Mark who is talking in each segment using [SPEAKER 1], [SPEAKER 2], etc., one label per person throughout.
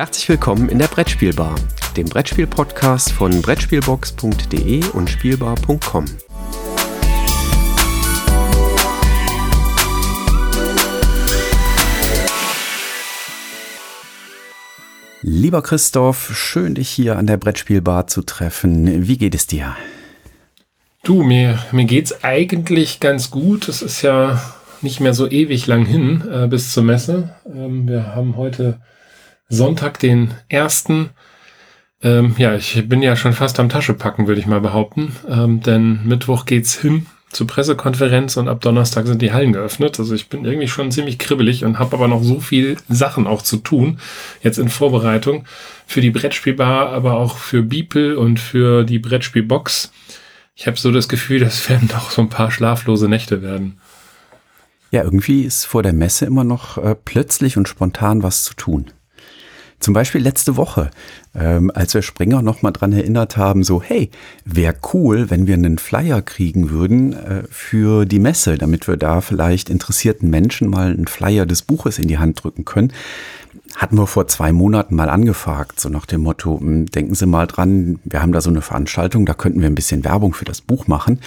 [SPEAKER 1] Herzlich willkommen in der Brettspielbar, dem Brettspiel-Podcast von Brettspielbox.de und Spielbar.com. Lieber Christoph, schön dich hier an der Brettspielbar zu treffen. Wie geht es dir?
[SPEAKER 2] Du, mir, mir geht's eigentlich ganz gut. Es ist ja nicht mehr so ewig lang hin äh, bis zur Messe. Ähm, wir haben heute Sonntag, den ersten. Ähm, ja, ich bin ja schon fast am Taschepacken, würde ich mal behaupten. Ähm, denn Mittwoch geht's hin zur Pressekonferenz und ab Donnerstag sind die Hallen geöffnet. Also ich bin irgendwie schon ziemlich kribbelig und habe aber noch so viel Sachen auch zu tun, jetzt in Vorbereitung für die Brettspielbar, aber auch für Beeple und für die Brettspielbox. Ich habe so das Gefühl, das werden doch so ein paar schlaflose Nächte werden.
[SPEAKER 1] Ja, irgendwie ist vor der Messe immer noch äh, plötzlich und spontan was zu tun. Zum Beispiel letzte Woche, ähm, als wir Springer nochmal dran erinnert haben, so, hey, wäre cool, wenn wir einen Flyer kriegen würden äh, für die Messe, damit wir da vielleicht interessierten Menschen mal einen Flyer des Buches in die Hand drücken können hatten wir vor zwei Monaten mal angefragt, so nach dem Motto, hm, denken Sie mal dran, wir haben da so eine Veranstaltung, da könnten wir ein bisschen Werbung für das Buch machen.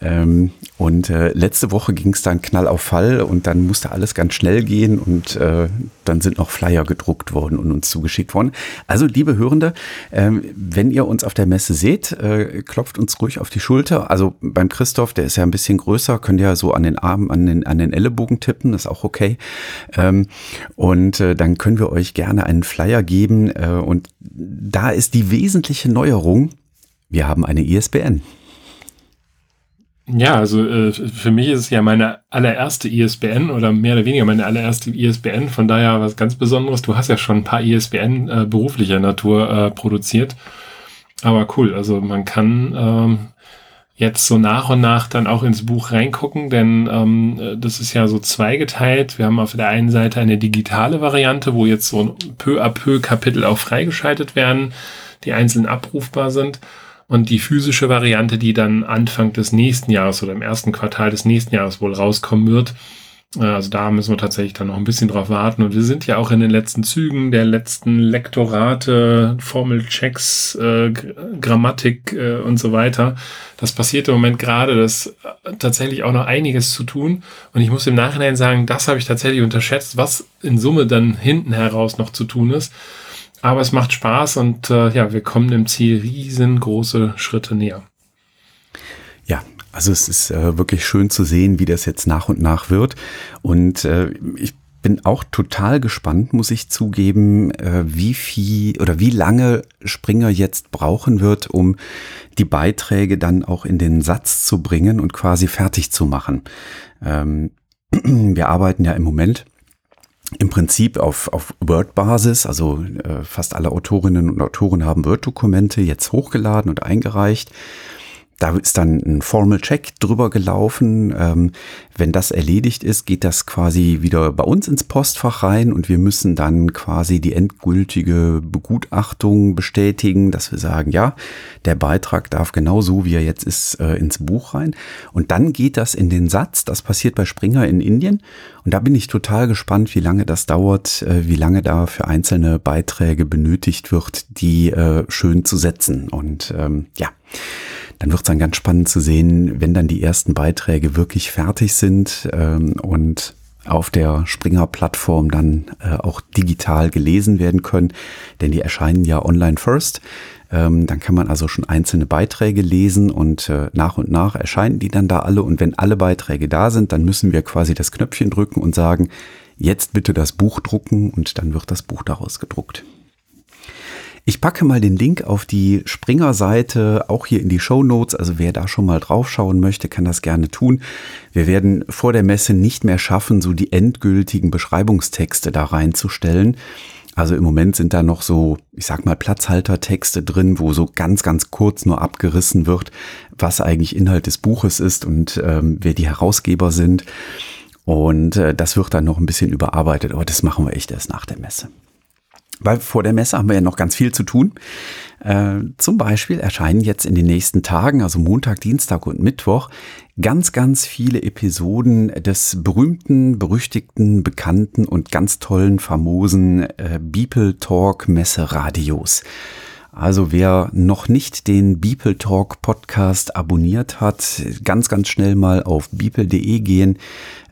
[SPEAKER 1] Ähm, und äh, letzte Woche ging es dann knall auf Fall und dann musste alles ganz schnell gehen und äh, dann sind noch Flyer gedruckt worden und uns zugeschickt worden. Also, liebe Hörende, ähm, wenn ihr uns auf der Messe seht, äh, klopft uns ruhig auf die Schulter. Also beim Christoph, der ist ja ein bisschen größer, könnt ihr ja so an den Armen, an den, an den Ellenbogen tippen, ist auch okay. Ähm, und dann können wir euch gerne einen Flyer geben. Äh, und da ist die wesentliche Neuerung, wir haben eine ISBN.
[SPEAKER 2] Ja, also äh, für mich ist es ja meine allererste ISBN oder mehr oder weniger meine allererste ISBN. Von daher was ganz Besonderes. Du hast ja schon ein paar ISBN äh, beruflicher Natur äh, produziert. Aber cool, also man kann ähm, jetzt so nach und nach dann auch ins Buch reingucken, denn ähm, das ist ja so zweigeteilt. Wir haben auf der einen Seite eine digitale Variante, wo jetzt so peu à peu Kapitel auch freigeschaltet werden, die einzeln abrufbar sind. Und die physische Variante, die dann Anfang des nächsten Jahres oder im ersten Quartal des nächsten Jahres wohl rauskommen wird. Äh, also da müssen wir tatsächlich dann noch ein bisschen drauf warten. Und wir sind ja auch in den letzten Zügen der letzten Lektorate, Formelchecks, äh, Grammatik äh, und so weiter. Das passiert im Moment gerade. Das äh, tatsächlich auch noch einiges zu tun. Und ich muss im Nachhinein sagen, das habe ich tatsächlich unterschätzt, was in Summe dann hinten heraus noch zu tun ist. Aber es macht Spaß und äh, ja, wir kommen dem Ziel riesengroße Schritte näher.
[SPEAKER 1] Also es ist äh, wirklich schön zu sehen, wie das jetzt nach und nach wird. Und äh, ich bin auch total gespannt, muss ich zugeben, äh, wie viel oder wie lange Springer jetzt brauchen wird, um die Beiträge dann auch in den Satz zu bringen und quasi fertig zu machen. Ähm, wir arbeiten ja im Moment im Prinzip auf, auf Word-Basis, also äh, fast alle Autorinnen und Autoren haben Word-Dokumente jetzt hochgeladen und eingereicht. Da ist dann ein Formal Check drüber gelaufen. Ähm, wenn das erledigt ist, geht das quasi wieder bei uns ins Postfach rein und wir müssen dann quasi die endgültige Begutachtung bestätigen, dass wir sagen, ja, der Beitrag darf genau so, wie er jetzt ist, äh, ins Buch rein. Und dann geht das in den Satz. Das passiert bei Springer in Indien. Und da bin ich total gespannt, wie lange das dauert, äh, wie lange da für einzelne Beiträge benötigt wird, die äh, schön zu setzen. Und ähm, ja dann wird es dann ganz spannend zu sehen, wenn dann die ersten Beiträge wirklich fertig sind ähm, und auf der Springer-Plattform dann äh, auch digital gelesen werden können, denn die erscheinen ja online first. Ähm, dann kann man also schon einzelne Beiträge lesen und äh, nach und nach erscheinen die dann da alle. Und wenn alle Beiträge da sind, dann müssen wir quasi das Knöpfchen drücken und sagen, jetzt bitte das Buch drucken und dann wird das Buch daraus gedruckt. Ich packe mal den Link auf die Springer-Seite auch hier in die Show Notes. Also wer da schon mal draufschauen möchte, kann das gerne tun. Wir werden vor der Messe nicht mehr schaffen, so die endgültigen Beschreibungstexte da reinzustellen. Also im Moment sind da noch so, ich sag mal, Platzhaltertexte drin, wo so ganz, ganz kurz nur abgerissen wird, was eigentlich Inhalt des Buches ist und ähm, wer die Herausgeber sind. Und äh, das wird dann noch ein bisschen überarbeitet, aber das machen wir echt erst nach der Messe. Weil vor der Messe haben wir ja noch ganz viel zu tun. Äh, zum Beispiel erscheinen jetzt in den nächsten Tagen, also Montag, Dienstag und Mittwoch, ganz, ganz viele Episoden des berühmten, berüchtigten, bekannten und ganz tollen, famosen äh, Beeple Talk Messeradios. Also wer noch nicht den Beeple Talk Podcast abonniert hat, ganz, ganz schnell mal auf beeple.de gehen,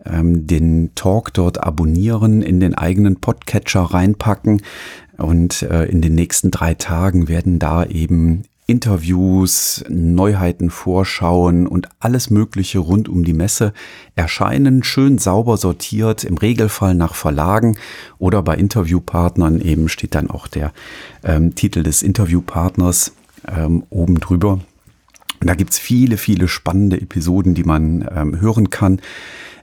[SPEAKER 1] ähm, den Talk dort abonnieren, in den eigenen Podcatcher reinpacken und äh, in den nächsten drei Tagen werden da eben Interviews, Neuheiten, Vorschauen und alles Mögliche rund um die Messe erscheinen, schön sauber sortiert, im Regelfall nach Verlagen oder bei Interviewpartnern eben steht dann auch der ähm, Titel des Interviewpartners ähm, oben drüber. Und da gibt's viele, viele spannende Episoden, die man ähm, hören kann.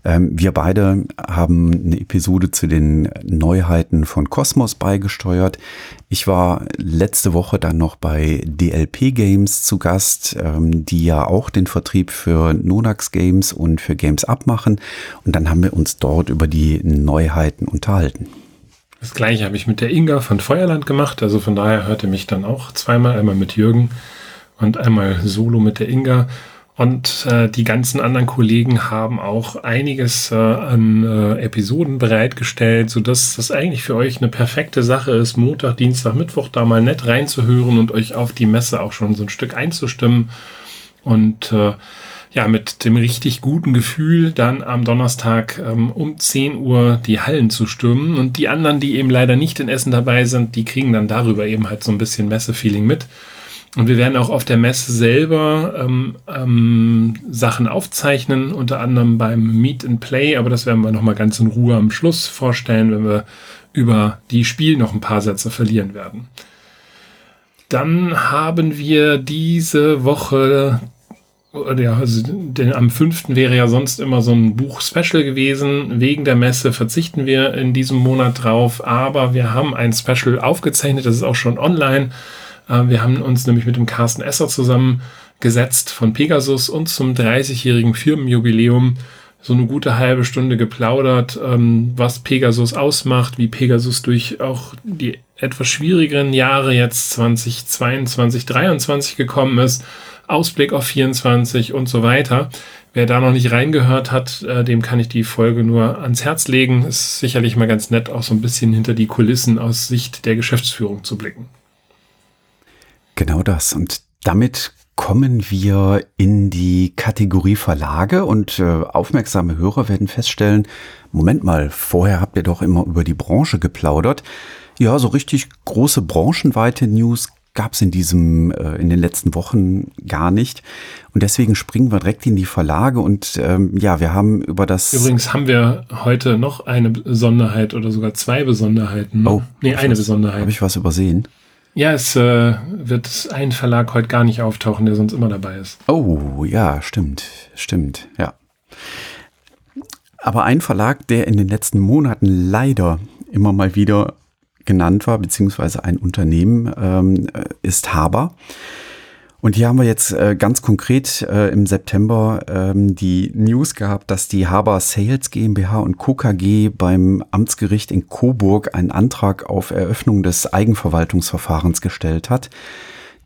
[SPEAKER 1] Ähm, wir beide haben eine Episode zu den Neuheiten von Cosmos beigesteuert. Ich war letzte Woche dann noch bei DLP Games zu Gast, ähm, die ja auch den Vertrieb für Nonax Games und für Games abmachen. Und dann haben wir uns dort über die Neuheiten unterhalten.
[SPEAKER 2] Das gleiche habe ich mit der Inga von Feuerland gemacht. Also von daher hörte mich dann auch zweimal, einmal mit Jürgen und einmal solo mit der Inga. Und äh, die ganzen anderen Kollegen haben auch einiges äh, an äh, Episoden bereitgestellt, sodass das eigentlich für euch eine perfekte Sache ist, Montag, Dienstag, Mittwoch da mal nett reinzuhören und euch auf die Messe auch schon so ein Stück einzustimmen. Und äh, ja, mit dem richtig guten Gefühl dann am Donnerstag ähm, um 10 Uhr die Hallen zu stürmen. Und die anderen, die eben leider nicht in Essen dabei sind, die kriegen dann darüber eben halt so ein bisschen Messe-Feeling mit. Und wir werden auch auf der Messe selber ähm, ähm, Sachen aufzeichnen, unter anderem beim Meet and Play, aber das werden wir nochmal ganz in Ruhe am Schluss vorstellen, wenn wir über die Spiel noch ein paar Sätze verlieren werden. Dann haben wir diese Woche, ja, also denn am 5. wäre ja sonst immer so ein Buch-Special gewesen. Wegen der Messe verzichten wir in diesem Monat drauf, aber wir haben ein Special aufgezeichnet, das ist auch schon online wir haben uns nämlich mit dem Carsten Esser zusammengesetzt von Pegasus und zum 30-jährigen Firmenjubiläum so eine gute halbe Stunde geplaudert, ähm, was Pegasus ausmacht, wie Pegasus durch auch die etwas schwierigeren Jahre jetzt 2022, 2023 gekommen ist, Ausblick auf 24 und so weiter. Wer da noch nicht reingehört hat, äh, dem kann ich die Folge nur ans Herz legen. Ist sicherlich mal ganz nett, auch so ein bisschen hinter die Kulissen aus Sicht der Geschäftsführung zu blicken.
[SPEAKER 1] Genau das. Und damit kommen wir in die Kategorie Verlage und äh, aufmerksame Hörer werden feststellen, Moment mal, vorher habt ihr doch immer über die Branche geplaudert. Ja, so richtig große branchenweite News gab es in diesem, äh, in den letzten Wochen gar nicht. Und deswegen springen wir direkt in die Verlage und ähm, ja, wir haben über das.
[SPEAKER 2] Übrigens haben wir heute noch eine Besonderheit oder sogar zwei Besonderheiten.
[SPEAKER 1] Oh,
[SPEAKER 2] nee, eine was, Besonderheit.
[SPEAKER 1] Habe ich was übersehen?
[SPEAKER 2] Ja, es äh, wird ein Verlag heute gar nicht auftauchen, der sonst immer dabei ist.
[SPEAKER 1] Oh, ja, stimmt, stimmt, ja. Aber ein Verlag, der in den letzten Monaten leider immer mal wieder genannt war, beziehungsweise ein Unternehmen, ähm, ist Haber. Und hier haben wir jetzt äh, ganz konkret äh, im September ähm, die News gehabt, dass die Haber Sales GmbH und Co. KG beim Amtsgericht in Coburg einen Antrag auf Eröffnung des Eigenverwaltungsverfahrens gestellt hat.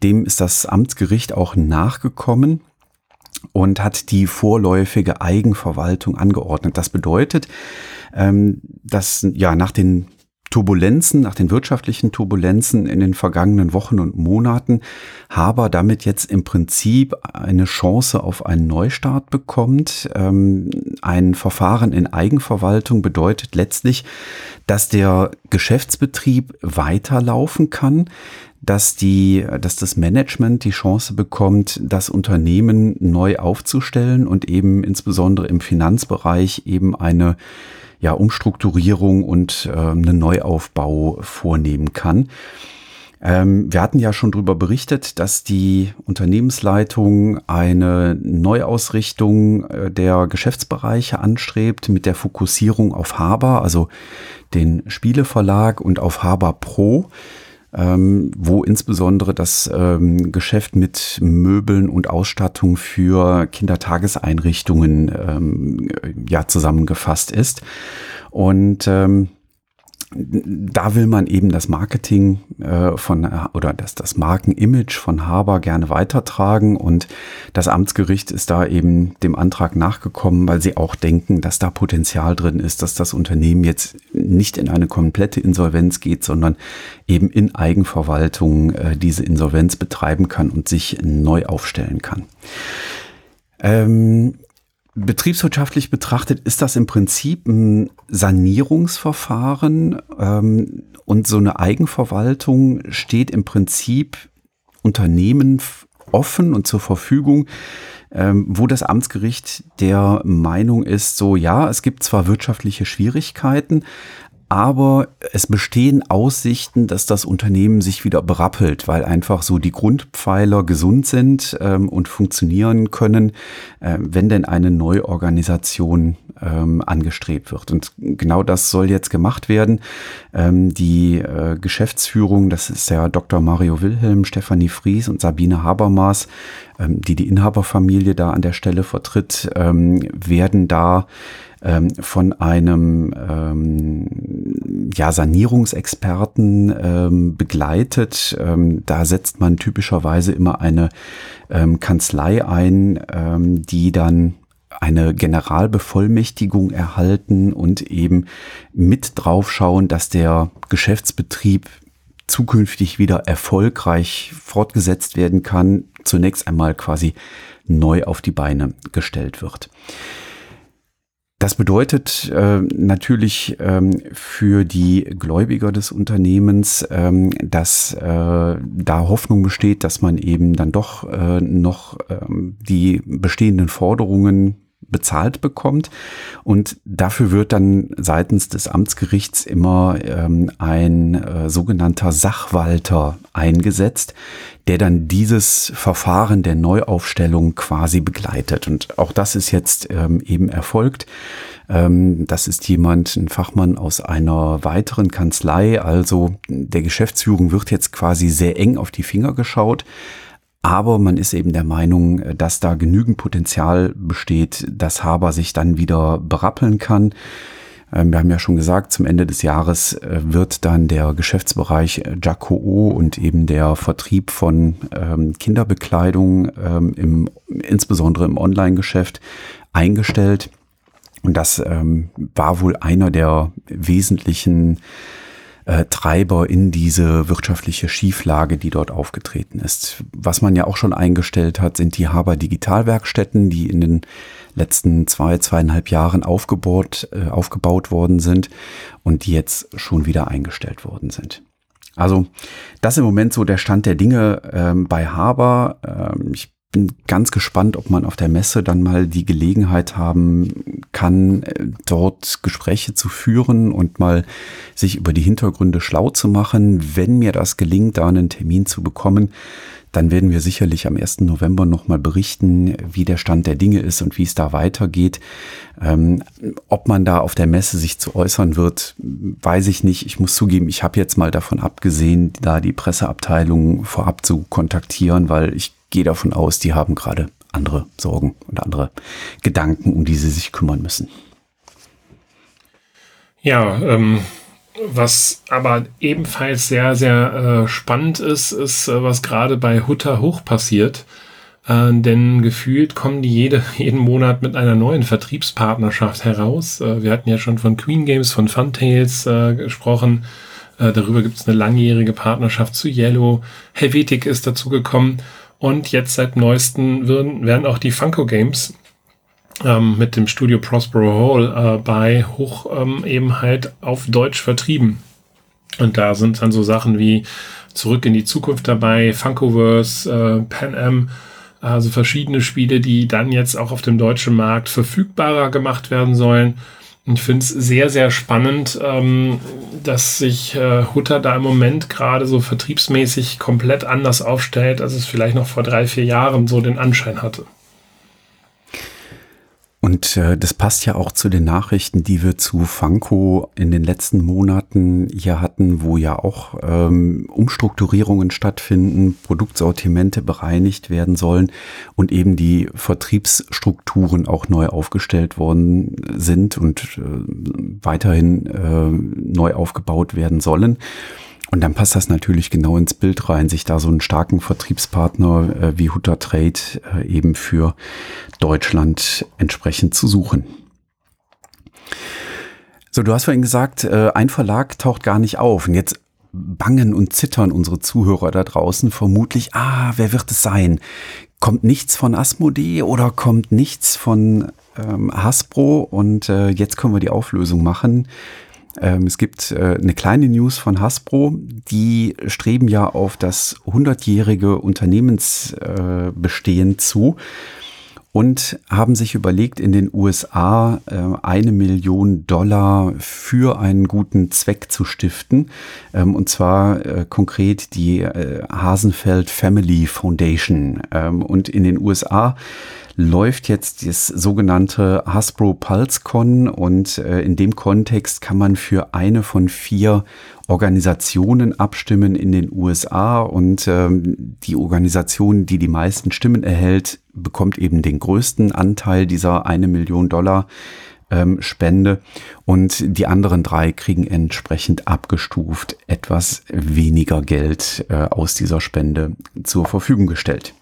[SPEAKER 1] Dem ist das Amtsgericht auch nachgekommen und hat die vorläufige Eigenverwaltung angeordnet. Das bedeutet, ähm, dass ja nach den Turbulenzen, nach den wirtschaftlichen Turbulenzen in den vergangenen Wochen und Monaten Haber damit jetzt im Prinzip eine Chance auf einen Neustart bekommt. Ähm, ein Verfahren in Eigenverwaltung bedeutet letztlich, dass der Geschäftsbetrieb weiterlaufen kann, dass die, dass das Management die Chance bekommt, das Unternehmen neu aufzustellen und eben insbesondere im Finanzbereich eben eine ja, Umstrukturierung und äh, einen Neuaufbau vornehmen kann. Ähm, wir hatten ja schon darüber berichtet, dass die Unternehmensleitung eine Neuausrichtung äh, der Geschäftsbereiche anstrebt mit der Fokussierung auf Haber, also den Spieleverlag und auf Haber Pro ähm, wo insbesondere das ähm, Geschäft mit Möbeln und Ausstattung für Kindertageseinrichtungen ähm, ja zusammengefasst ist. Und ähm, da will man eben das Marketing äh, von oder das, das Markenimage von Haber gerne weitertragen und das Amtsgericht ist da eben dem Antrag nachgekommen, weil sie auch denken, dass da Potenzial drin ist, dass das Unternehmen jetzt nicht in eine komplette Insolvenz geht, sondern eben in Eigenverwaltung äh, diese Insolvenz betreiben kann und sich neu aufstellen kann. Ähm, Betriebswirtschaftlich betrachtet ist das im Prinzip ein Sanierungsverfahren ähm, und so eine Eigenverwaltung steht im Prinzip Unternehmen offen und zur Verfügung, ähm, wo das Amtsgericht der Meinung ist, so ja, es gibt zwar wirtschaftliche Schwierigkeiten, aber es bestehen Aussichten, dass das Unternehmen sich wieder berappelt, weil einfach so die Grundpfeiler gesund sind ähm, und funktionieren können, äh, wenn denn eine Neuorganisation ähm, angestrebt wird. Und genau das soll jetzt gemacht werden. Ähm, die äh, Geschäftsführung, das ist ja Dr. Mario Wilhelm, Stefanie Fries und Sabine Habermas, ähm, die die Inhaberfamilie da an der Stelle vertritt, ähm, werden da ähm, von einem ähm, ja, Sanierungsexperten ähm, begleitet. Ähm, da setzt man typischerweise immer eine ähm, Kanzlei ein, ähm, die dann eine Generalbevollmächtigung erhalten und eben mit draufschauen, dass der Geschäftsbetrieb zukünftig wieder erfolgreich fortgesetzt werden kann, zunächst einmal quasi neu auf die Beine gestellt wird. Das bedeutet äh, natürlich ähm, für die Gläubiger des Unternehmens, ähm, dass äh, da Hoffnung besteht, dass man eben dann doch äh, noch ähm, die bestehenden Forderungen bezahlt bekommt. Und dafür wird dann seitens des Amtsgerichts immer ähm, ein äh, sogenannter Sachwalter eingesetzt, der dann dieses Verfahren der Neuaufstellung quasi begleitet. Und auch das ist jetzt ähm, eben erfolgt. Ähm, das ist jemand, ein Fachmann aus einer weiteren Kanzlei. Also der Geschäftsführung wird jetzt quasi sehr eng auf die Finger geschaut. Aber man ist eben der Meinung, dass da genügend Potenzial besteht, dass Haber sich dann wieder berappeln kann. Ähm, wir haben ja schon gesagt, zum Ende des Jahres äh, wird dann der Geschäftsbereich Jaco und eben der Vertrieb von ähm, Kinderbekleidung ähm, im, insbesondere im Online-Geschäft eingestellt. Und das war wohl einer der wesentlichen äh, Treiber in diese wirtschaftliche Schieflage, die dort aufgetreten ist. Was man ja auch schon eingestellt hat, sind die Haber Digitalwerkstätten, die in den letzten zwei, zweieinhalb Jahren aufgebaut, äh, aufgebaut worden sind und die jetzt schon wieder eingestellt worden sind. Also das im Moment so der Stand der Dinge ähm, bei Haber. Ähm, ich bin ganz gespannt, ob man auf der Messe dann mal die Gelegenheit haben kann, äh, dort Gespräche zu führen und mal sich über die Hintergründe schlau zu machen. Wenn mir das gelingt, da einen Termin zu bekommen, dann werden wir sicherlich am 1. November nochmal berichten, wie der Stand der Dinge ist und wie es da weitergeht. Ähm, ob man da auf der Messe sich zu äußern wird, weiß ich nicht. Ich muss zugeben, ich habe jetzt mal davon abgesehen, da die Presseabteilung vorab zu kontaktieren, weil ich gehe davon aus, die haben gerade andere Sorgen und andere Gedanken, um die sie sich kümmern müssen.
[SPEAKER 2] Ja, ähm, was aber ebenfalls sehr, sehr äh, spannend ist, ist, äh, was gerade bei Hutter hoch passiert. Äh, denn gefühlt kommen die jede, jeden Monat mit einer neuen Vertriebspartnerschaft heraus. Äh, wir hatten ja schon von Queen Games, von Funtails äh, gesprochen. Äh, darüber gibt es eine langjährige Partnerschaft zu Yellow. Helvetic ist dazu gekommen. Und jetzt seit neuesten werden, auch die Funko Games ähm, mit dem Studio Prospero Hall äh, bei hoch ähm, eben halt auf Deutsch vertrieben. Und da sind dann so Sachen wie Zurück in die Zukunft dabei, Funkoverse, äh, Pan Am, also verschiedene Spiele, die dann jetzt auch auf dem deutschen Markt verfügbarer gemacht werden sollen. Ich finde es sehr, sehr spannend, ähm, dass sich äh, Hutter da im Moment gerade so vertriebsmäßig komplett anders aufstellt, als es vielleicht noch vor drei, vier Jahren so den Anschein hatte.
[SPEAKER 1] Und äh, das passt ja auch zu den Nachrichten, die wir zu Funko in den letzten Monaten hier hatten, wo ja auch ähm, Umstrukturierungen stattfinden, Produktsortimente bereinigt werden sollen und eben die Vertriebsstrukturen auch neu aufgestellt worden sind und äh, weiterhin äh, neu aufgebaut werden sollen. Und dann passt das natürlich genau ins Bild rein, sich da so einen starken Vertriebspartner äh, wie Hutter Trade äh, eben für Deutschland entsprechend zu suchen. So, du hast vorhin gesagt, äh, ein Verlag taucht gar nicht auf. Und jetzt bangen und zittern unsere Zuhörer da draußen vermutlich, ah, wer wird es sein? Kommt nichts von Asmodee oder kommt nichts von ähm, Hasbro? Und äh, jetzt können wir die Auflösung machen. Ähm, es gibt äh, eine kleine News von Hasbro, die streben ja auf das 100-jährige Unternehmensbestehen äh, zu und haben sich überlegt, in den USA äh, eine Million Dollar für einen guten Zweck zu stiften. Ähm, und zwar konkret die Hasenfeld Family Foundation. Ähm, und in den USA läuft jetzt das sogenannte Hasbro PulseCon und äh, in dem Kontext kann man für eine von vier Organisationen abstimmen in den USA und ähm, die Organisation, die die meisten Stimmen erhält, bekommt eben den größten Anteil dieser eine Million Dollar ähm, Spende und die anderen drei kriegen entsprechend abgestuft etwas weniger Geld äh, aus dieser Spende zur Verfügung gestellt.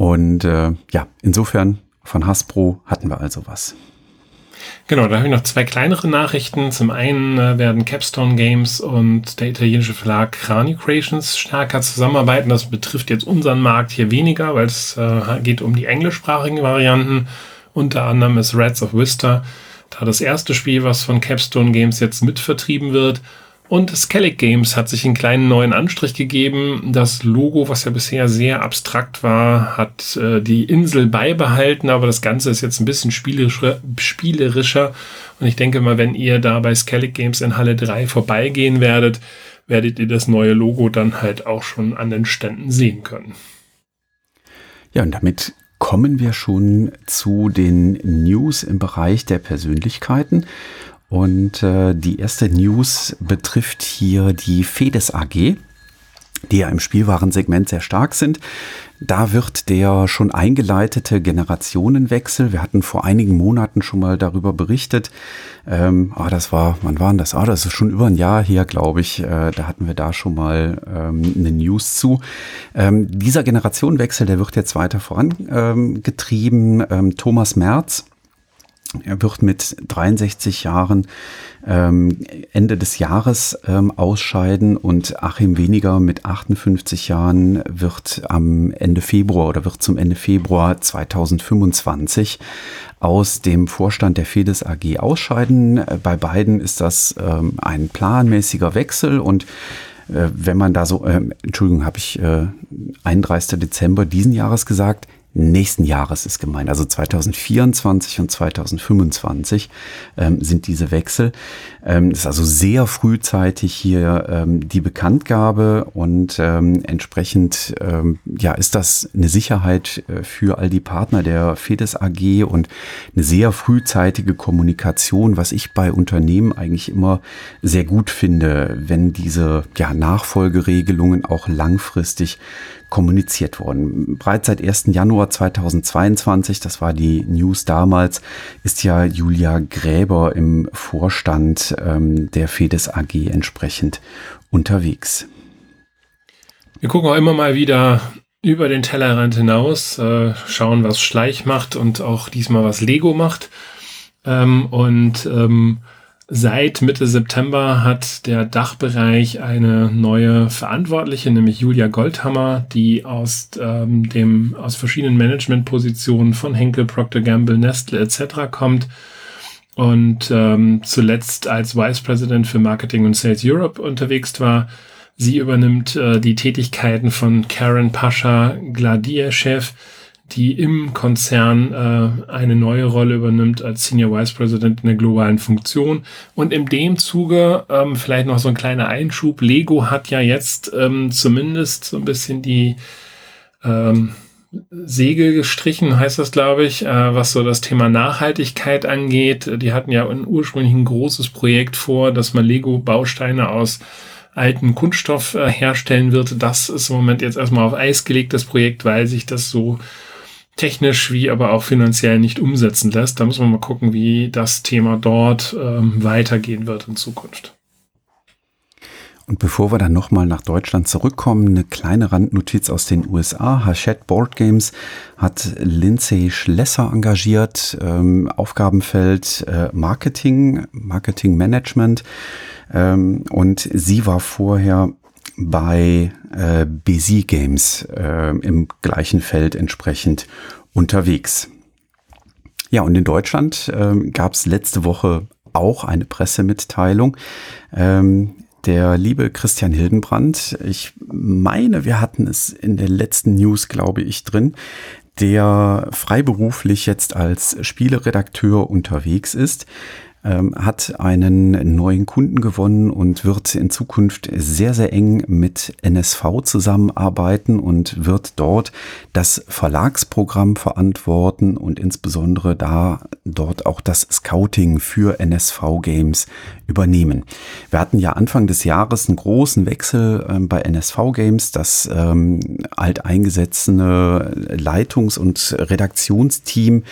[SPEAKER 1] Und äh, ja, insofern von Hasbro hatten wir also was.
[SPEAKER 2] Genau, da habe ich noch zwei kleinere Nachrichten. Zum einen äh, werden Capstone Games und der italienische Verlag Crani Creations stärker zusammenarbeiten. Das betrifft jetzt unseren Markt hier weniger, weil es äh, geht um die englischsprachigen Varianten. Unter anderem ist Rats of Vista da das erste Spiel, was von Capstone Games jetzt mitvertrieben wird. Und Skellig Games hat sich einen kleinen neuen Anstrich gegeben. Das Logo, was ja bisher sehr abstrakt war, hat äh, die Insel beibehalten, aber das Ganze ist jetzt ein bisschen spielerischer. Und ich denke mal, wenn ihr da bei Skellig Games in Halle 3 vorbeigehen werdet, werdet ihr das neue Logo dann halt auch schon an den Ständen sehen können.
[SPEAKER 1] Ja, und damit kommen wir schon zu den News im Bereich der Persönlichkeiten. Und äh, die erste News betrifft hier die Fedes AG, die ja im Spielwarensegment sehr stark sind. Da wird der schon eingeleitete Generationenwechsel, wir hatten vor einigen Monaten schon mal darüber berichtet, ähm, ah, das war, wann war denn das? Ah, das ist schon über ein Jahr her, glaube ich. Äh, da hatten wir da schon mal ähm, eine News zu. Ähm, dieser Generationenwechsel, der wird jetzt weiter vorangetrieben. Ähm, Thomas Merz, er wird mit 63 Jahren ähm, Ende des Jahres ähm, ausscheiden und Achim Weniger mit 58 Jahren wird am Ende Februar oder wird zum Ende Februar 2025 aus dem Vorstand der Fedes AG ausscheiden. Bei beiden ist das ähm, ein planmäßiger Wechsel und äh, wenn man da so, äh, Entschuldigung, habe ich äh, 31. Dezember diesen Jahres gesagt, nächsten Jahres ist gemeint. Also 2024 und 2025 ähm, sind diese Wechsel. Ähm, ist also sehr frühzeitig hier ähm, die Bekanntgabe und ähm, entsprechend ähm, ja ist das eine Sicherheit äh, für all die Partner der FEDES AG und eine sehr frühzeitige Kommunikation, was ich bei Unternehmen eigentlich immer sehr gut finde, wenn diese ja, Nachfolgeregelungen auch langfristig kommuniziert worden. Bereits seit 1. Januar 2022, das war die News damals, ist ja Julia Gräber im Vorstand ähm, der FEDES AG entsprechend unterwegs.
[SPEAKER 2] Wir gucken auch immer mal wieder über den Tellerrand hinaus, äh, schauen, was Schleich macht und auch diesmal was Lego macht. Ähm, und ähm, Seit Mitte September hat der Dachbereich eine neue Verantwortliche, nämlich Julia Goldhammer, die aus ähm, dem aus verschiedenen Managementpositionen von Henkel, Procter Gamble, Nestle etc. kommt und ähm, zuletzt als Vice President für Marketing und Sales Europe unterwegs war. Sie übernimmt äh, die Tätigkeiten von Karen Pascha Gladieschew, die im Konzern äh, eine neue Rolle übernimmt als Senior Vice President in der globalen Funktion. Und in dem Zuge ähm, vielleicht noch so ein kleiner Einschub. Lego hat ja jetzt ähm, zumindest so ein bisschen die, ähm, Segel gestrichen, heißt das, glaube ich, äh, was so das Thema Nachhaltigkeit angeht. Die hatten ja ursprünglich ein großes Projekt vor, dass man Lego-Bausteine aus alten Kunststoff äh, herstellen wird. Das ist im Moment jetzt erstmal auf Eis gelegt, das Projekt, weil sich das so technisch wie aber auch finanziell nicht umsetzen lässt. Da muss man mal gucken, wie das Thema dort ähm, weitergehen wird in Zukunft.
[SPEAKER 1] Und bevor wir dann nochmal nach Deutschland zurückkommen, eine kleine Randnotiz aus den USA. Hachette Board Games hat Lindsay Schlesser engagiert, ähm, Aufgabenfeld äh, Marketing, Marketing Management. Ähm, und sie war vorher bei äh, Busy Games äh, im gleichen Feld entsprechend unterwegs. Ja, und in Deutschland äh, gab es letzte Woche auch eine Pressemitteilung. Ähm, der liebe Christian Hildenbrand, ich meine, wir hatten es in der letzten News, glaube ich, drin, der freiberuflich jetzt als Spieleredakteur unterwegs ist, ähm, hat einen neuen Kunden gewonnen und wird in Zukunft sehr, sehr eng mit NSV zusammenarbeiten und wird dort das Verlagsprogramm verantworten und insbesondere da dort auch das Scouting für NSV Games übernehmen. Wir hatten ja Anfang des Jahres einen großen Wechsel ähm, bei NSV Games. Das ähm, alteingesessene Leitungs- und Redaktionsteam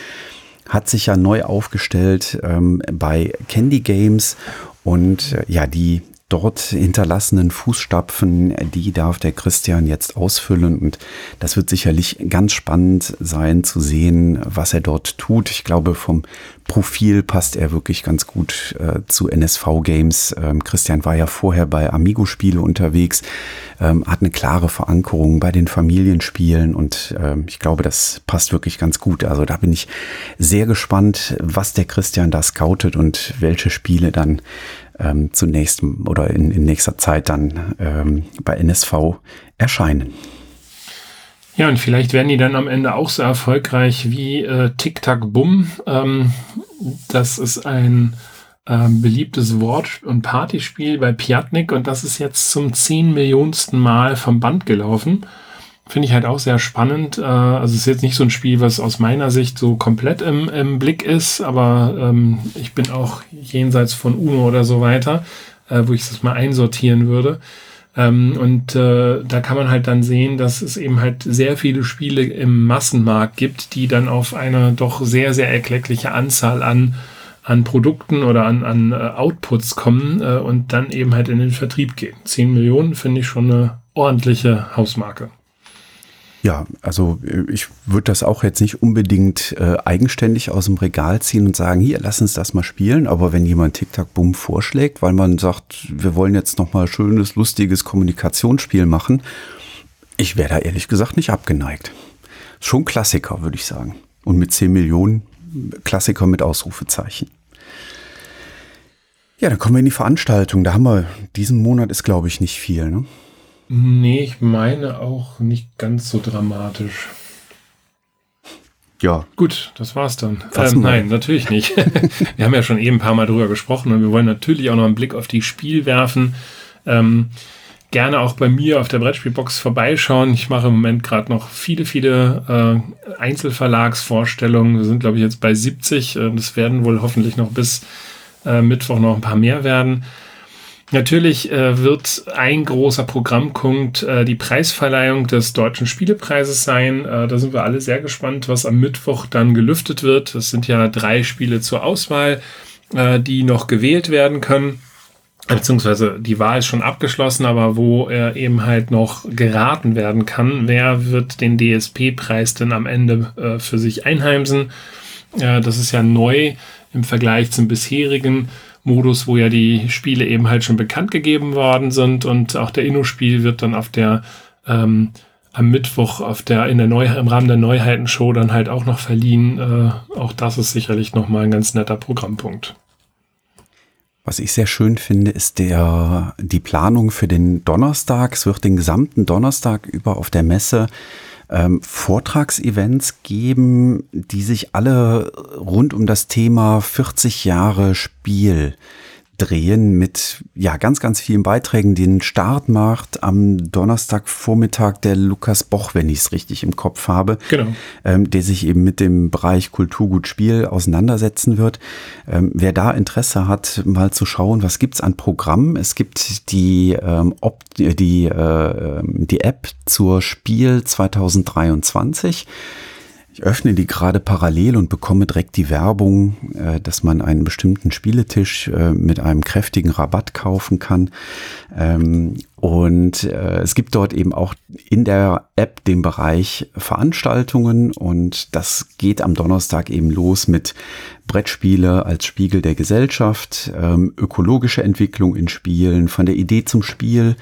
[SPEAKER 1] hat sich ja neu aufgestellt ähm, bei Candy Games. Und äh, ja, die dort hinterlassenen Fußstapfen, die darf der Christian jetzt ausfüllen und das wird sicherlich ganz spannend sein zu sehen, was er dort tut. Ich glaube, vom Profil passt er wirklich ganz gut äh, zu NSV Games. Ähm, Christian war ja vorher bei Amigo Spiele unterwegs, ähm, hat eine klare Verankerung bei den Familienspielen und ähm, ich glaube, das passt wirklich ganz gut. Also da bin ich sehr gespannt, was der Christian da scoutet und welche Spiele dann ähm, zunächst oder in, in nächster Zeit dann ähm, bei NSV erscheinen.
[SPEAKER 2] Ja, und vielleicht werden die dann am Ende auch so erfolgreich wie äh, Tic Tac Bum. Ähm, das ist ein äh, beliebtes Wort- und Partyspiel bei Piatnik und das ist jetzt zum 10 Millionsten Mal vom Band gelaufen. Finde ich halt auch sehr spannend. Äh, also es ist jetzt nicht so ein Spiel, was aus meiner Sicht so komplett im, im Blick ist, aber ähm, ich bin auch jenseits von Uno oder so weiter, äh, wo ich das mal einsortieren würde. Ähm, und äh, da kann man halt dann sehen, dass es eben halt sehr viele Spiele im Massenmarkt gibt, die dann auf eine doch sehr, sehr erkleckliche Anzahl an an Produkten oder an, an äh, Outputs kommen äh, und dann eben halt in den Vertrieb gehen. 10 Millionen finde ich schon eine ordentliche Hausmarke.
[SPEAKER 1] Ja, also äh, ich würde das auch jetzt nicht unbedingt äh, eigenständig aus dem Regal ziehen und sagen, hier, lass uns das mal spielen. Aber wenn jemand Tic-Tac-Boom vorschlägt, weil man sagt, wir wollen jetzt nochmal schönes, lustiges Kommunikationsspiel machen, ich wäre da ehrlich gesagt nicht abgeneigt. Schon Klassiker, würde ich sagen. Und mit 10 Millionen Klassiker mit Ausrufezeichen. Ja, dann kommen wir in die Veranstaltung. Da haben wir, diesen Monat ist, glaube ich, nicht viel, ne?
[SPEAKER 2] Nee, ich meine auch nicht ganz so dramatisch.
[SPEAKER 1] Ja.
[SPEAKER 2] Gut, das war's dann. Ähm, nein, natürlich nicht. wir haben ja schon eben ein paar Mal drüber gesprochen und wir wollen natürlich auch noch einen Blick auf die Spiel werfen. Ähm, gerne auch bei mir auf der Brettspielbox vorbeischauen. Ich mache im Moment gerade noch viele, viele äh, Einzelverlagsvorstellungen. Wir sind, glaube ich, jetzt bei 70. Äh, das werden wohl hoffentlich noch bis äh, Mittwoch noch ein paar mehr werden. Natürlich äh, wird ein großer Programmpunkt äh, die Preisverleihung des Deutschen Spielepreises sein. Äh, da sind wir alle sehr gespannt, was am Mittwoch dann gelüftet wird. Es sind ja drei Spiele zur Auswahl, äh, die noch gewählt werden können. Beziehungsweise die Wahl ist schon abgeschlossen, aber wo er eben halt noch geraten werden kann, wer wird den DSP-Preis denn am Ende äh, für sich einheimsen. Äh, das ist ja neu im Vergleich zum bisherigen Modus, wo ja die Spiele eben halt schon bekannt gegeben worden sind und auch der Inno-Spiel wird dann auf der ähm, am Mittwoch auf der in der Neu im Rahmen der Neuheiten-Show dann halt auch noch verliehen. Äh, auch das ist sicherlich nochmal ein ganz netter Programmpunkt.
[SPEAKER 1] Was ich sehr schön finde, ist der, die Planung für den Donnerstag. Es wird den gesamten Donnerstag über auf der Messe ähm, Vortragsevents geben, die sich alle rund um das Thema 40 Jahre Spiel drehen mit ja ganz, ganz vielen Beiträgen. Den Start macht am Donnerstagvormittag der Lukas Boch, wenn ich es richtig im Kopf habe,
[SPEAKER 2] genau.
[SPEAKER 1] ähm, der sich eben mit dem Bereich Kulturgut Spiel auseinandersetzen wird. Ähm, wer da Interesse hat, mal zu schauen, was gibt's an Programmen. Es gibt die, ähm, Op die, äh, die App zur Spiel 2023. Ich öffne die gerade parallel und bekomme direkt die Werbung, äh, dass man einen bestimmten Spieletisch äh, mit einem kräftigen Rabatt kaufen kann. Ähm, und äh, es gibt dort eben auch in der App den Bereich Veranstaltungen und das geht am Donnerstag eben los mit Brettspiele als Spiegel der Gesellschaft, ähm, ökologische Entwicklung in Spielen, von der Idee zum Spiel,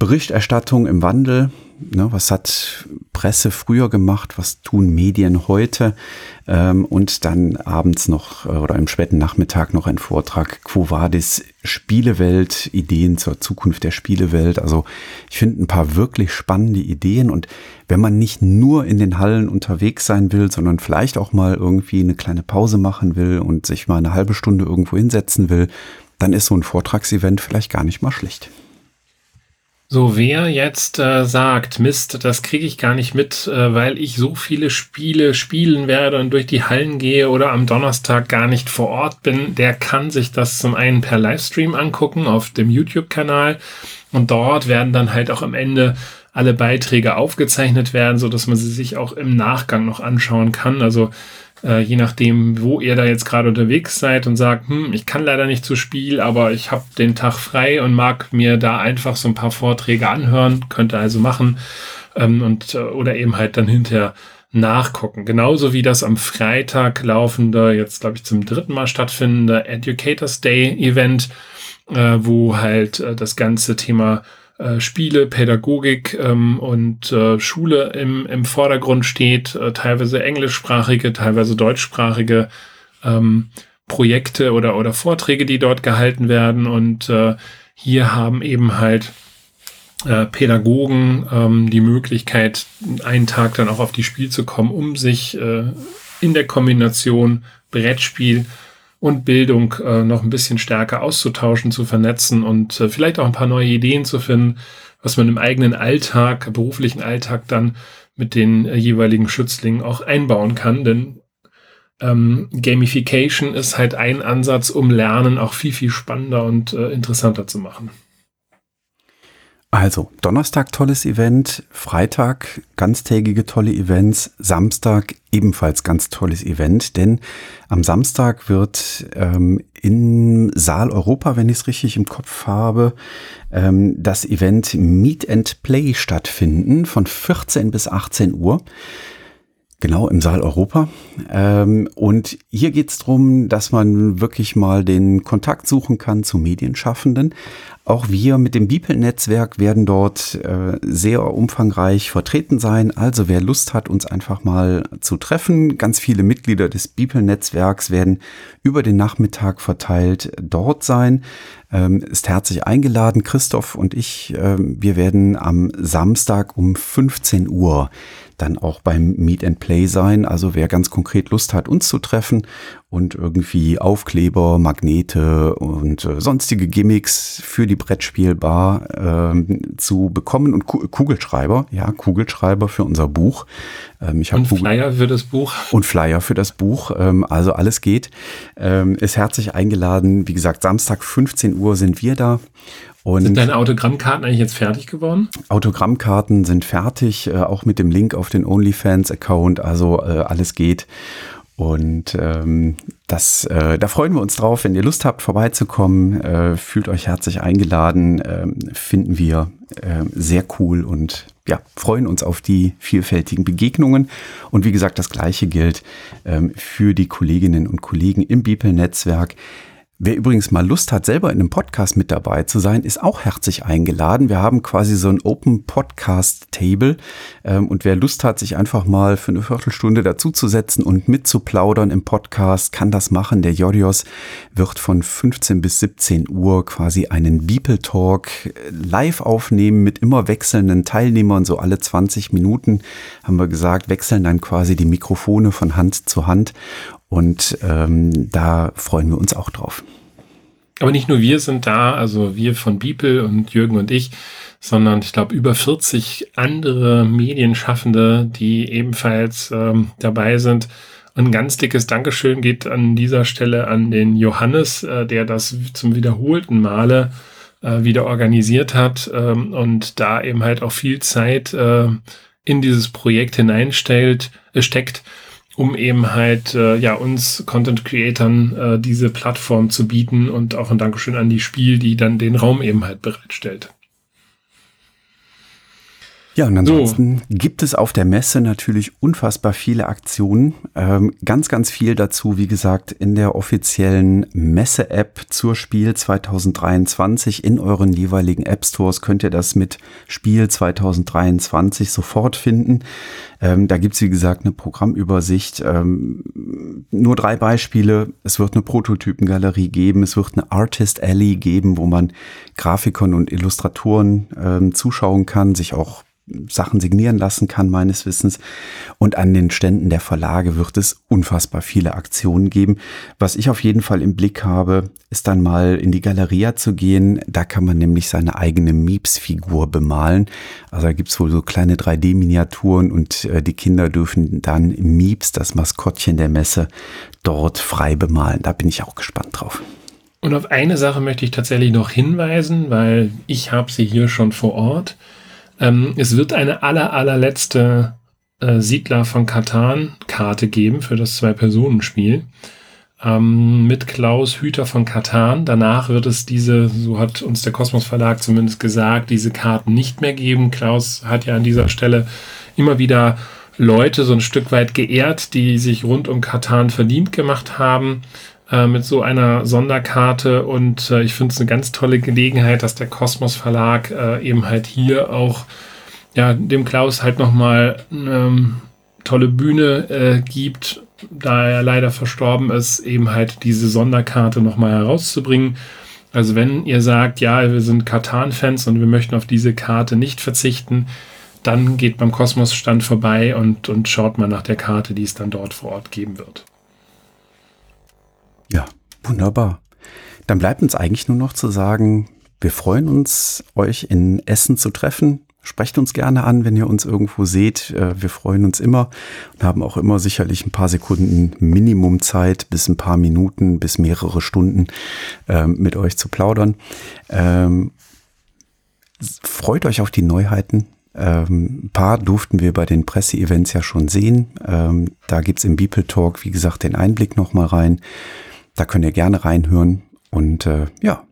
[SPEAKER 1] Berichterstattung im Wandel, Ne, was hat Presse früher gemacht? Was tun Medien heute? Ähm, und dann abends noch äh, oder im späten Nachmittag noch ein Vortrag Quo Vadis Spielewelt, Ideen zur Zukunft der Spielewelt. Also ich finde ein paar wirklich spannende Ideen. Und wenn man nicht nur in den Hallen unterwegs sein will, sondern vielleicht auch mal irgendwie eine kleine Pause machen will und sich mal eine halbe Stunde irgendwo hinsetzen will, dann ist so ein Vortragsevent vielleicht gar nicht mal schlecht.
[SPEAKER 2] So, wer jetzt äh, sagt, Mist, das kriege ich gar nicht mit, äh, weil ich so viele Spiele spielen werde und durch die Hallen gehe oder am Donnerstag gar nicht vor Ort bin, der kann sich das zum einen per Livestream angucken auf dem YouTube-Kanal und dort werden dann halt auch am Ende alle Beiträge aufgezeichnet werden, so dass man sie sich auch im Nachgang noch anschauen kann. Also äh, je nachdem, wo ihr da jetzt gerade unterwegs seid und sagt, hm, ich kann leider nicht zu Spiel, aber ich habe den Tag frei und mag mir da einfach so ein paar Vorträge anhören, könnte also machen ähm, und äh, oder eben halt dann hinterher nachgucken. Genauso wie das am Freitag laufende, jetzt glaube ich zum dritten Mal stattfindende Educators Day Event, äh, wo halt äh, das ganze Thema äh, Spiele, Pädagogik ähm, und äh, Schule im, im Vordergrund steht, äh, teilweise englischsprachige, teilweise deutschsprachige ähm, Projekte oder, oder Vorträge, die dort gehalten werden. Und äh, hier haben eben halt äh, Pädagogen ähm, die Möglichkeit, einen Tag dann auch auf die Spiel zu kommen, um sich äh, in der Kombination Brettspiel und Bildung äh, noch ein bisschen stärker auszutauschen, zu vernetzen und äh, vielleicht auch ein paar neue Ideen zu finden, was man im eigenen Alltag, beruflichen Alltag dann mit den äh, jeweiligen Schützlingen auch einbauen kann. Denn ähm, Gamification ist halt ein Ansatz, um Lernen auch viel, viel spannender und äh, interessanter zu machen.
[SPEAKER 1] Also Donnerstag tolles Event, Freitag ganztägige tolle Events, Samstag ebenfalls ganz tolles Event, denn am Samstag wird ähm, im Saal Europa, wenn ich es richtig im Kopf habe, ähm, das Event Meet and Play stattfinden von 14 bis 18 Uhr. Genau, im Saal Europa. Ähm, und hier geht es darum, dass man wirklich mal den Kontakt suchen kann zu Medienschaffenden. Auch wir mit dem Bipel-Netzwerk werden dort äh, sehr umfangreich vertreten sein. Also wer Lust hat, uns einfach mal zu treffen, ganz viele Mitglieder des Bipel-Netzwerks werden über den Nachmittag verteilt dort sein. Ähm, ist herzlich eingeladen. Christoph und ich, äh, wir werden am Samstag um 15 Uhr dann auch beim Meet and Play sein. Also wer ganz konkret Lust hat, uns zu treffen und irgendwie Aufkleber, Magnete und äh, sonstige Gimmicks für die Brettspielbar äh, zu bekommen und Kugelschreiber, ja, Kugelschreiber für unser Buch.
[SPEAKER 2] Ähm, ich und Flyer für das Buch.
[SPEAKER 1] Und Flyer für das Buch. Ähm, also alles geht. Ähm, ist herzlich eingeladen. Wie gesagt, Samstag 15 Uhr sind wir da.
[SPEAKER 2] Und sind deine Autogrammkarten eigentlich jetzt fertig geworden?
[SPEAKER 1] Autogrammkarten sind fertig, äh, auch mit dem Link auf den OnlyFans-Account. Also äh, alles geht. Und ähm, das, äh, da freuen wir uns drauf, wenn ihr Lust habt, vorbeizukommen. Äh, fühlt euch herzlich eingeladen. Äh, finden wir äh, sehr cool und ja, freuen uns auf die vielfältigen Begegnungen. Und wie gesagt, das Gleiche gilt ähm, für die Kolleginnen und Kollegen im Beeple-Netzwerk. Wer übrigens mal Lust hat, selber in einem Podcast mit dabei zu sein, ist auch herzlich eingeladen. Wir haben quasi so ein Open Podcast Table. Ähm, und wer Lust hat, sich einfach mal für eine Viertelstunde dazuzusetzen und mitzuplaudern im Podcast, kann das machen. Der Jodios wird von 15 bis 17 Uhr quasi einen Beeple Talk äh, live aufnehmen mit immer wechselnden Teilnehmern. So alle 20 Minuten haben wir gesagt, wechseln dann quasi die Mikrofone von Hand zu Hand. Und ähm, da freuen wir uns auch drauf.
[SPEAKER 2] Aber nicht nur wir sind da, also wir von Beeple und Jürgen und ich, sondern ich glaube über 40 andere Medienschaffende, die ebenfalls ähm, dabei sind. Ein ganz dickes Dankeschön geht an dieser Stelle an den Johannes, äh, der das zum wiederholten Male äh, wieder organisiert hat ähm, und da eben halt auch viel Zeit äh, in dieses Projekt hineinstellt, äh, steckt um eben halt äh, ja uns Content Creatern äh, diese Plattform zu bieten und auch ein Dankeschön an die Spiel, die dann den Raum eben halt bereitstellt.
[SPEAKER 1] Ja, und ansonsten so. gibt es auf der Messe natürlich unfassbar viele Aktionen. Ähm, ganz, ganz viel dazu, wie gesagt, in der offiziellen Messe-App zur Spiel 2023 in euren jeweiligen App Stores könnt ihr das mit Spiel 2023 sofort finden. Ähm, da gibt's wie gesagt, eine Programmübersicht. Ähm, nur drei Beispiele. Es wird eine Prototypengalerie geben, es wird eine Artist Alley geben, wo man Grafikern und Illustratoren ähm, zuschauen kann, sich auch Sachen signieren lassen kann, meines Wissens. Und an den Ständen der Verlage wird es unfassbar viele Aktionen geben. Was ich auf jeden Fall im Blick habe, ist dann mal in die Galeria zu gehen. Da kann man nämlich seine eigene Mieps-Figur bemalen. Also da gibt's wohl so kleine 3D-Miniaturen und äh, die Kinder dürfen dann Mieps, das Maskottchen der Messe, dort frei bemalen. Da bin ich auch gespannt drauf.
[SPEAKER 2] Und auf eine Sache möchte ich tatsächlich noch hinweisen, weil ich habe sie hier schon vor Ort. Ähm, es wird eine aller, allerletzte äh, Siedler von Katan-Karte geben für das Zwei-Personen-Spiel. Ähm, mit Klaus Hüter von Katan. Danach wird es diese, so hat uns der Kosmos Verlag zumindest gesagt, diese Karten nicht mehr geben. Klaus hat ja an dieser Stelle immer wieder Leute so ein Stück weit geehrt, die sich rund um Katan verdient gemacht haben äh, mit so einer Sonderkarte und äh, ich finde es eine ganz tolle Gelegenheit, dass der Kosmos Verlag äh, eben halt hier auch ja dem Klaus halt nochmal ähm, tolle Bühne äh, gibt, da er leider verstorben ist, eben halt diese Sonderkarte nochmal herauszubringen. Also wenn ihr sagt, ja, wir sind Katan-Fans und wir möchten auf diese Karte nicht verzichten, dann geht beim Kosmos-Stand vorbei und, und schaut mal nach der Karte, die es dann dort vor Ort geben wird.
[SPEAKER 1] Ja, wunderbar. Dann bleibt uns eigentlich nur noch zu sagen, wir freuen uns, euch in Essen zu treffen. Sprecht uns gerne an, wenn ihr uns irgendwo seht. Äh, wir freuen uns immer und haben auch immer sicherlich ein paar Sekunden Minimumzeit bis ein paar Minuten bis mehrere Stunden ähm, mit euch zu plaudern. Ähm, freut euch auf die Neuheiten. Ähm, ein paar durften wir bei den Presseevents ja schon sehen. da gibt's im Beeple Talk, wie gesagt, den Einblick nochmal rein. Da könnt ihr gerne reinhören. Und äh, ja,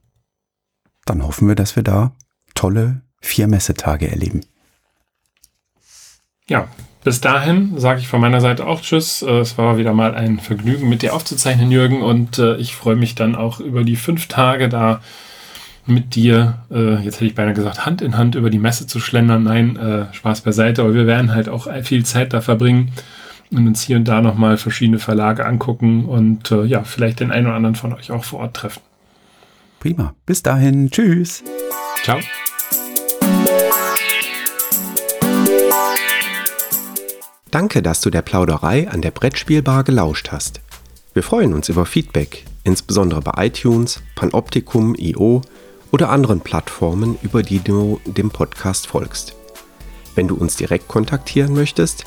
[SPEAKER 1] dann hoffen wir, dass wir da tolle vier Messetage erleben.
[SPEAKER 2] Ja, bis dahin sage ich von meiner Seite auch Tschüss. Äh, es war wieder mal ein Vergnügen, mit dir aufzuzeichnen, Jürgen. Und äh, ich freue mich dann auch über die fünf Tage da mit dir, äh, jetzt hätte ich beinahe gesagt, Hand in Hand über die Messe zu schlendern. Nein, äh, Spaß beiseite, aber wir werden halt auch viel Zeit da verbringen und uns hier und da nochmal verschiedene Verlage angucken und äh, ja, vielleicht den einen oder anderen von euch auch vor Ort treffen.
[SPEAKER 1] Prima. Bis dahin. Tschüss.
[SPEAKER 2] Ciao.
[SPEAKER 1] Danke, dass du der Plauderei an der Brettspielbar gelauscht hast. Wir freuen uns über Feedback, insbesondere bei iTunes, Panoptikum, IO oder anderen Plattformen, über die du dem Podcast folgst. Wenn du uns direkt kontaktieren möchtest,